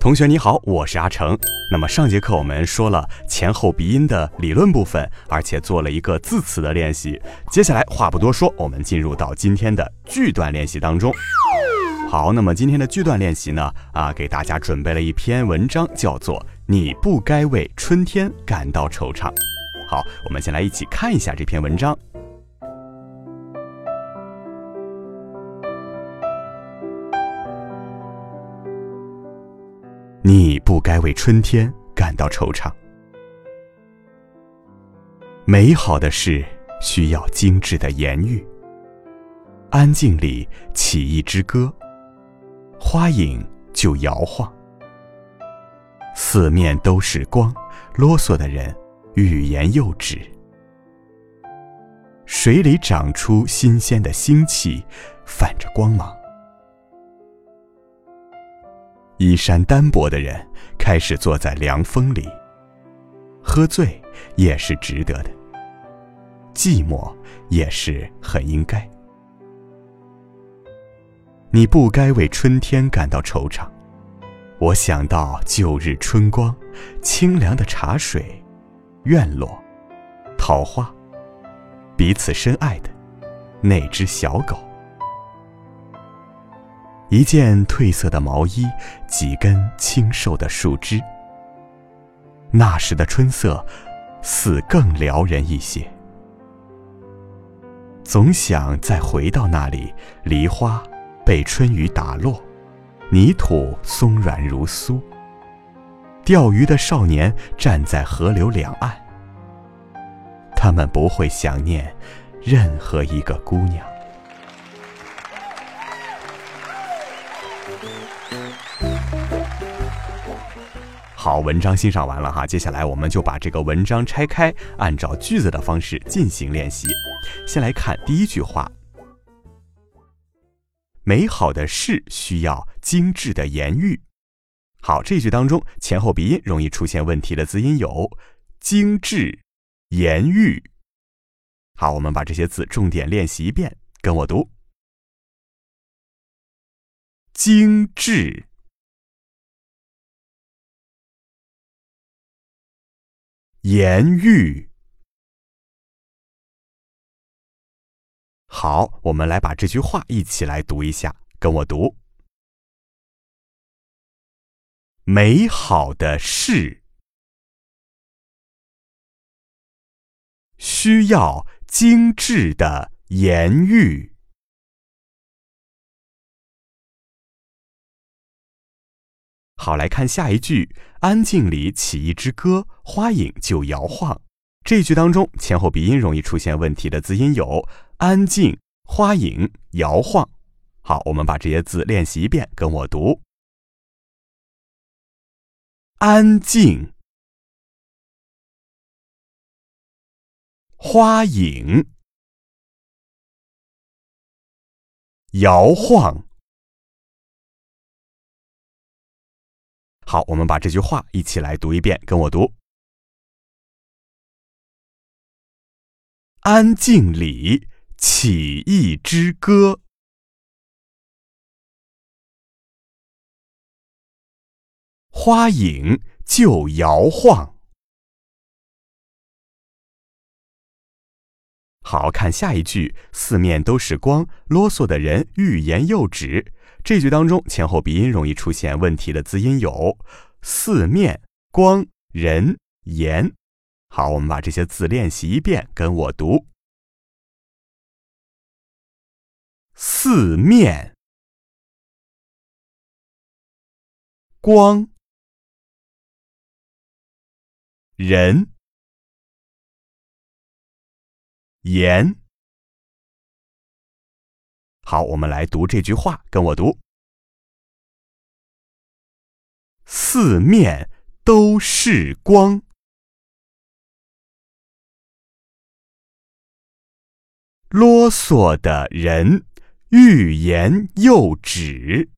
同学你好，我是阿成。那么上节课我们说了前后鼻音的理论部分，而且做了一个字词的练习。接下来话不多说，我们进入到今天的句段练习当中。好，那么今天的句段练习呢，啊，给大家准备了一篇文章，叫做《你不该为春天感到惆怅》。好，我们先来一起看一下这篇文章。你不该为春天感到惆怅。美好的事需要精致的言语。安静里起一支歌，花影就摇晃。四面都是光，啰嗦的人欲言又止。水里长出新鲜的腥气，泛着光芒。衣衫单薄的人开始坐在凉风里，喝醉也是值得的，寂寞也是很应该。你不该为春天感到惆怅。我想到旧日春光，清凉的茶水，院落，桃花，彼此深爱的那只小狗。一件褪色的毛衣，几根清瘦的树枝。那时的春色，似更撩人一些。总想再回到那里，梨花被春雨打落，泥土松软如酥。钓鱼的少年站在河流两岸，他们不会想念任何一个姑娘。好，文章欣赏完了哈，接下来我们就把这个文章拆开，按照句子的方式进行练习。先来看第一句话：美好的事需要精致的言语。好，这句当中前后鼻音容易出现问题的字音有精致、言语。好，我们把这些字重点练习一遍，跟我读：精致。言语。好，我们来把这句话一起来读一下，跟我读：美好的事需要精致的言语。好，来看下一句。安静里起一支歌，花影就摇晃。这句当中前后鼻音容易出现问题的字音有安静、花影、摇晃。好，我们把这些字练习一遍，跟我读：安静、花影、摇晃。好，我们把这句话一起来读一遍，跟我读：安静里起一支歌，花影就摇晃。好看下一句，四面都是光，啰嗦的人欲言又止。这句当中前后鼻音容易出现问题的字音有四面、光、人、言。好，我们把这些字练习一遍，跟我读：四面、光、人、言。好，我们来读这句话，跟我读：四面都是光。啰嗦的人欲言又止。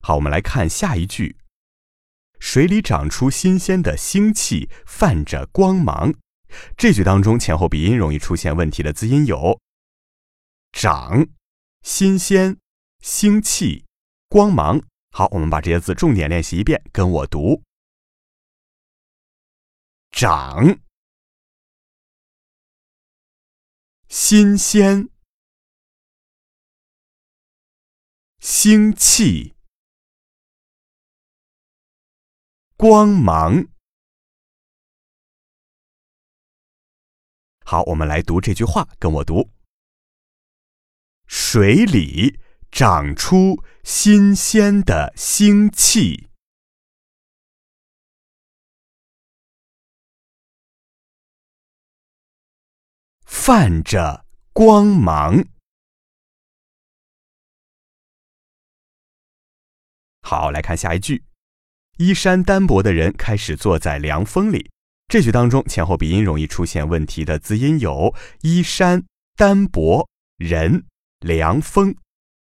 好，我们来看下一句：水里长出新鲜的腥气，泛着光芒。这句当中前后鼻音容易出现问题的字音有“长”、“新鲜”、“腥气”、“光芒”。好，我们把这些字重点练习一遍，跟我读。长，新鲜，腥气，光芒。好，我们来读这句话，跟我读：水里长出新鲜的腥气。泛着光芒。好，来看下一句：衣衫单薄的人开始坐在凉风里。这句当中前后鼻音容易出现问题的字音有“衣衫单薄人凉风”。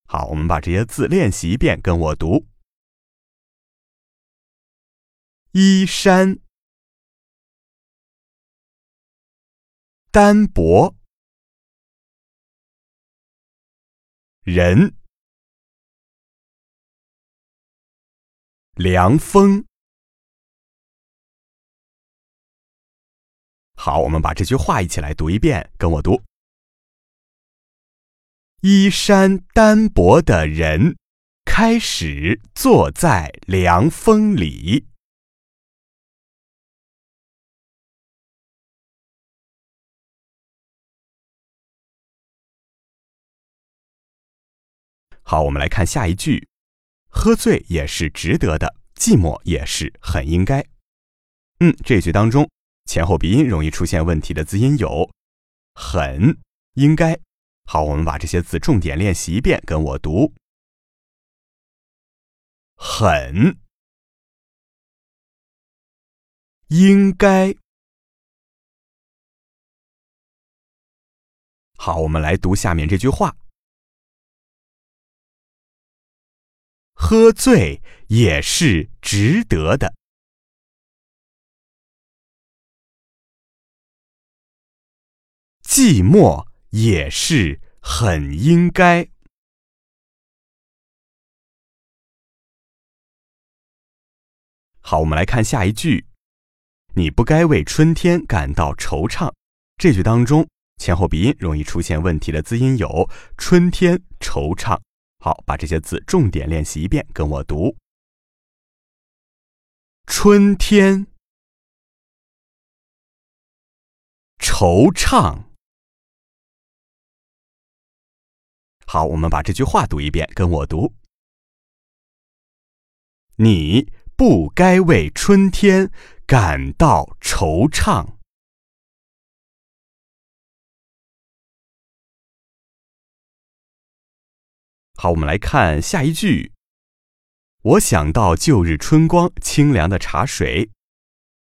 好，我们把这些字练习一遍，跟我读：衣衫。单薄，人，凉风。好，我们把这句话一起来读一遍，跟我读：衣衫单薄的人开始坐在凉风里。好，我们来看下一句：喝醉也是值得的，寂寞也是很应该。嗯，这句当中前后鼻音容易出现问题的字音有“很”“应该”。好，我们把这些字重点练习一遍，跟我读：很应该。好，我们来读下面这句话。喝醉也是值得的，寂寞也是很应该。好，我们来看下一句：“你不该为春天感到惆怅。”这句当中前后鼻音容易出现问题的字音有“春天”“惆怅”。好，把这些字重点练习一遍，跟我读：春天，惆怅。好，我们把这句话读一遍，跟我读：你不该为春天感到惆怅。好，我们来看下一句。我想到旧日春光，清凉的茶水。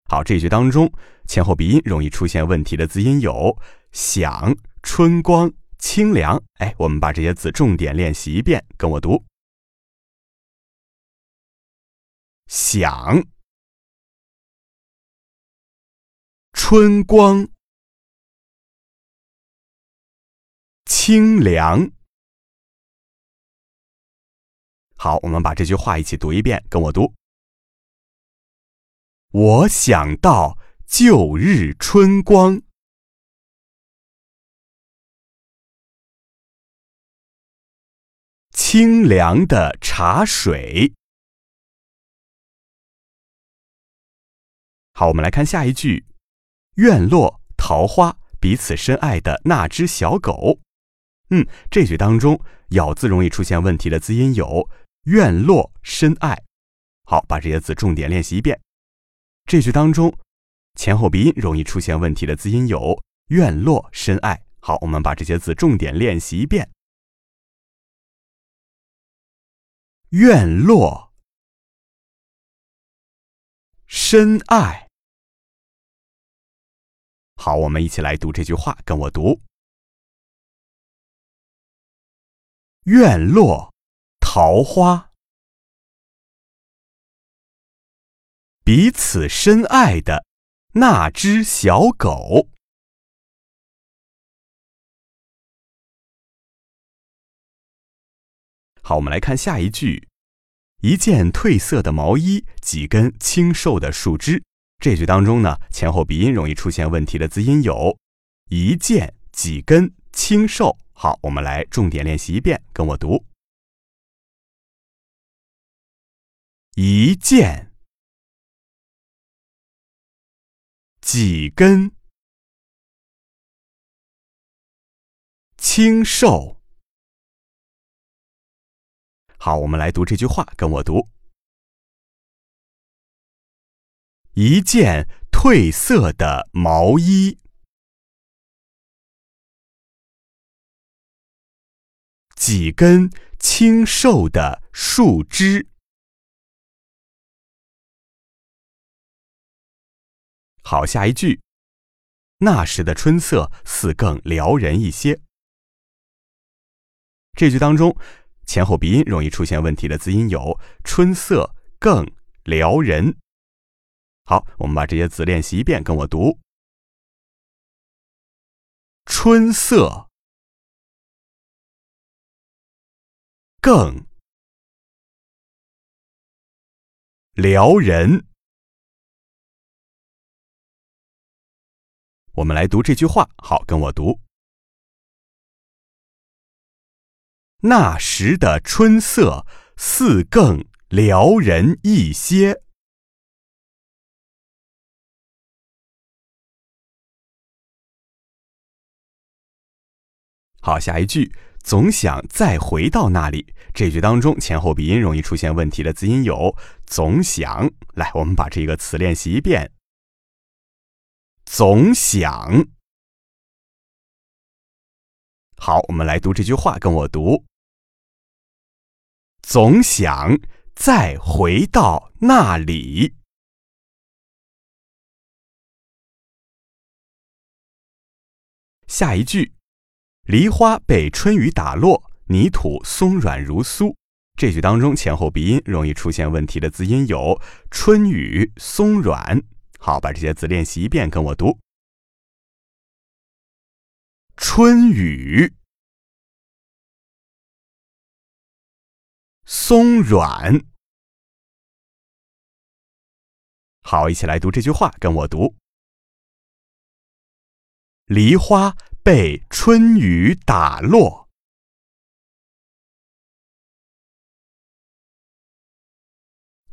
好，这句当中前后鼻音容易出现问题的字音有“想”“春光”“清凉”。哎，我们把这些字重点练习一遍，跟我读：想、春光、清凉。好，我们把这句话一起读一遍，跟我读。我想到旧日春光，清凉的茶水。好，我们来看下一句：院落桃花，彼此深爱的那只小狗。嗯，这句当中咬字容易出现问题的字音有。院落深爱，好，把这些字重点练习一遍。这句当中，前后鼻音容易出现问题的字音有院落、深爱。好，我们把这些字重点练习一遍。院落，深爱。好，我们一起来读这句话，跟我读：院落桃花，彼此深爱的那只小狗。好，我们来看下一句：一件褪色的毛衣，几根清瘦的树枝。这句当中呢，前后鼻音容易出现问题的字音有一件、几根、清瘦。好，我们来重点练习一遍，跟我读：一件、几根、清瘦。好，我们来读这句话，跟我读。一件褪色的毛衣，几根清瘦的树枝。好，下一句，那时的春色似更撩人一些。这句当中。前后鼻音容易出现问题的字音有“春色”“更”“撩人”。好，我们把这些字练习一遍，跟我读：“春色”“更”“撩人”。我们来读这句话，好，跟我读。那时的春色似更撩人一些。好，下一句总想再回到那里。这句当中前后鼻音容易出现问题的字音有总想。来，我们把这个词练习一遍。总想。好，我们来读这句话，跟我读。总想再回到那里。下一句，梨花被春雨打落，泥土松软如酥。这句当中前后鼻音容易出现问题的字音有春雨、松软。好，把这些字练习一遍，跟我读。春雨。松软，好，一起来读这句话，跟我读。梨花被春雨打落，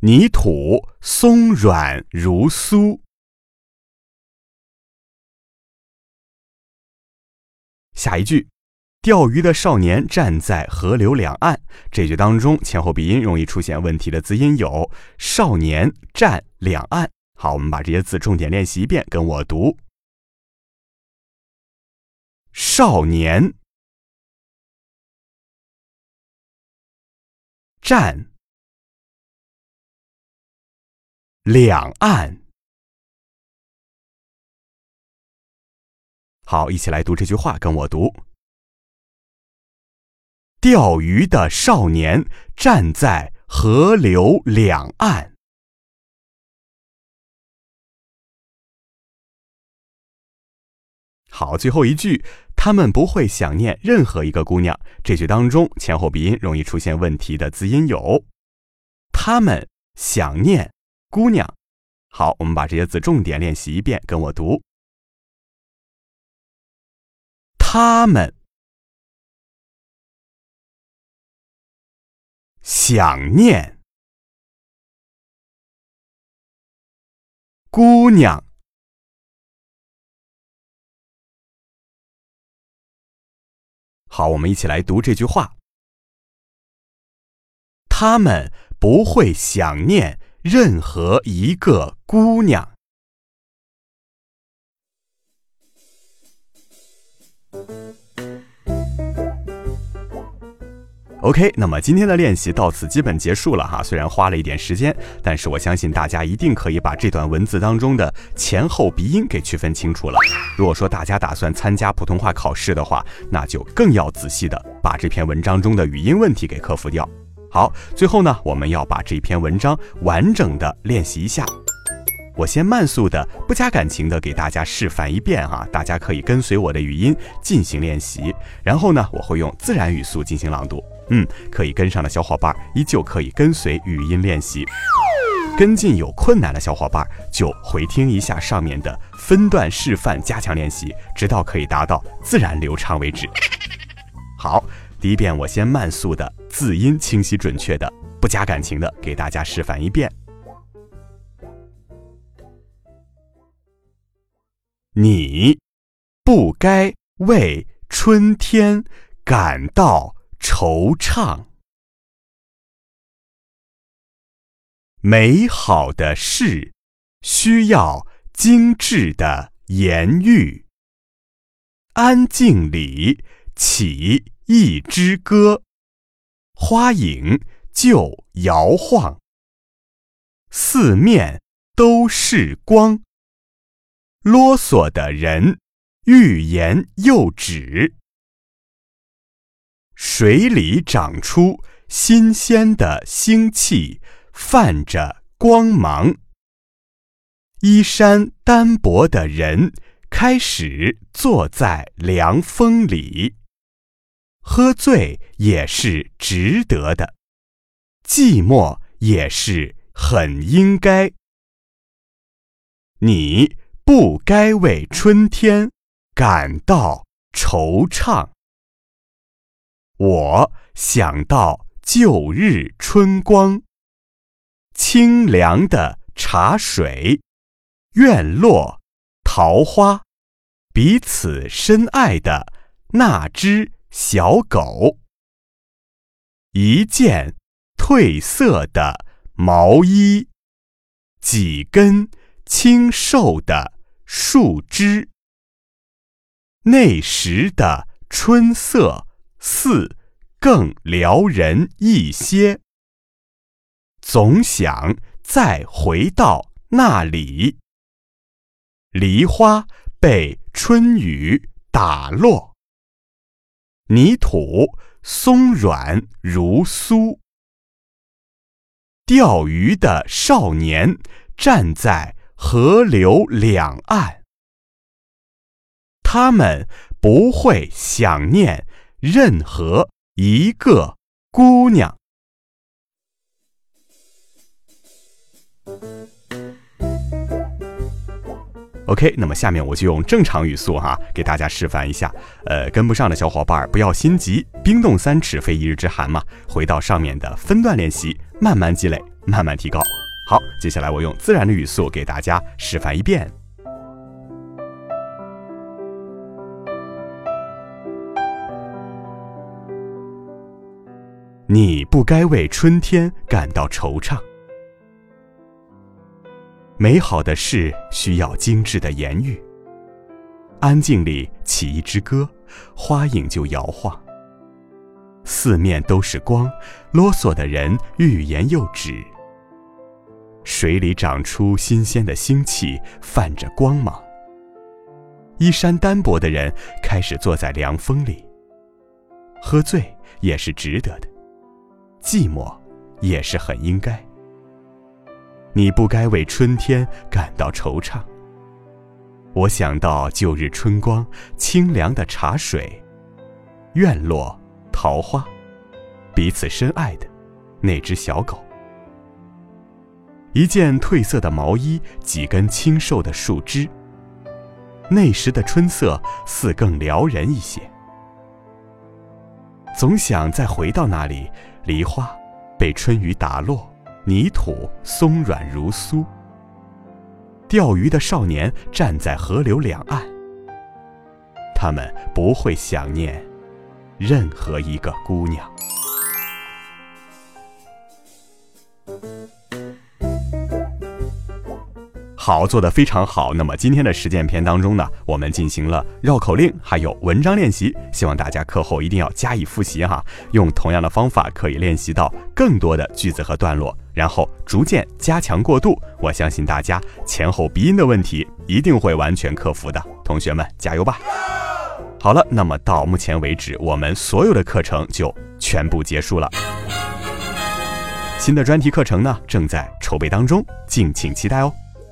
泥土松软如酥。下一句。钓鱼的少年站在河流两岸，这句当中前后鼻音容易出现问题的字音有“少年站两岸”。好，我们把这些字重点练习一遍，跟我读：“少年站两岸。”好，一起来读这句话，跟我读。钓鱼的少年站在河流两岸。好，最后一句，他们不会想念任何一个姑娘。这句当中前后鼻音容易出现问题的字音有：他们想念姑娘。好，我们把这些字重点练习一遍，跟我读：他们。想念姑娘。好，我们一起来读这句话。他们不会想念任何一个姑娘。Ok 那么今天的练习到此基本结束了哈虽然花了一点时间但是我相信大家一定可以把这段文字当中的前后鼻音给区分清楚了。如果说大家打算参加普通话考试的话那就更要仔细的把这篇文章中的语音问题给克服掉好，最后呢，我们要把这篇文章完整的练习一下。我先慢速的、不加感情的给大家示范一遍哈，大家可以跟随我的语音进行练习。然后呢，我会用自然语速进行朗读。嗯，可以跟上的小伙伴依旧可以跟随语音练习。跟进有困难的小伙伴就回听一下上面的分段示范，加强练习，直到可以达到自然流畅为止。好，第一遍我先慢速的、字音清晰准确的、不加感情的给大家示范一遍。你不该为春天感到惆怅。美好的事需要精致的言语。安静里起一支歌，花影就摇晃。四面都是光。啰嗦的人，欲言又止。水里长出新鲜的腥气，泛着光芒。衣衫单薄的人开始坐在凉风里。喝醉也是值得的，寂寞也是很应该。你。不该为春天感到惆怅。我想到旧日春光，清凉的茶水，院落桃花，彼此深爱的那只小狗，一件褪色的毛衣，几根清瘦的。树枝，那时的春色似更撩人一些。总想再回到那里。梨花被春雨打落，泥土松软如酥。钓鱼的少年站在。河流两岸，他们不会想念任何一个姑娘。OK，那么下面我就用正常语速哈给大家示范一下。呃，跟不上的小伙伴不要心急，冰冻三尺非一日之寒嘛。回到上面的分段练习，慢慢积累，慢慢提高。好，接下来我用自然的语速给大家示范一遍。你不该为春天感到惆怅。美好的事需要精致的言语。安静里起一支歌，花影就摇晃。四面都是光，啰嗦的人欲言又止。水里长出新鲜的腥气，泛着光芒。衣衫单薄的人开始坐在凉风里。喝醉也是值得的，寂寞也是很应该。你不该为春天感到惆怅。我想到旧日春光，清凉的茶水，院落桃花，彼此深爱的那只小狗。一件褪色的毛衣，几根清瘦的树枝。那时的春色似更撩人一些。总想再回到那里，梨花被春雨打落，泥土松软如酥。钓鱼的少年站在河流两岸，他们不会想念任何一个姑娘。好，做得非常好。那么今天的实践篇当中呢，我们进行了绕口令，还有文章练习，希望大家课后一定要加以复习哈。用同样的方法可以练习到更多的句子和段落，然后逐渐加强过渡。我相信大家前后鼻音的问题一定会完全克服的。同学们加油吧！好了，那么到目前为止，我们所有的课程就全部结束了。新的专题课程呢，正在筹备当中，敬请期待哦。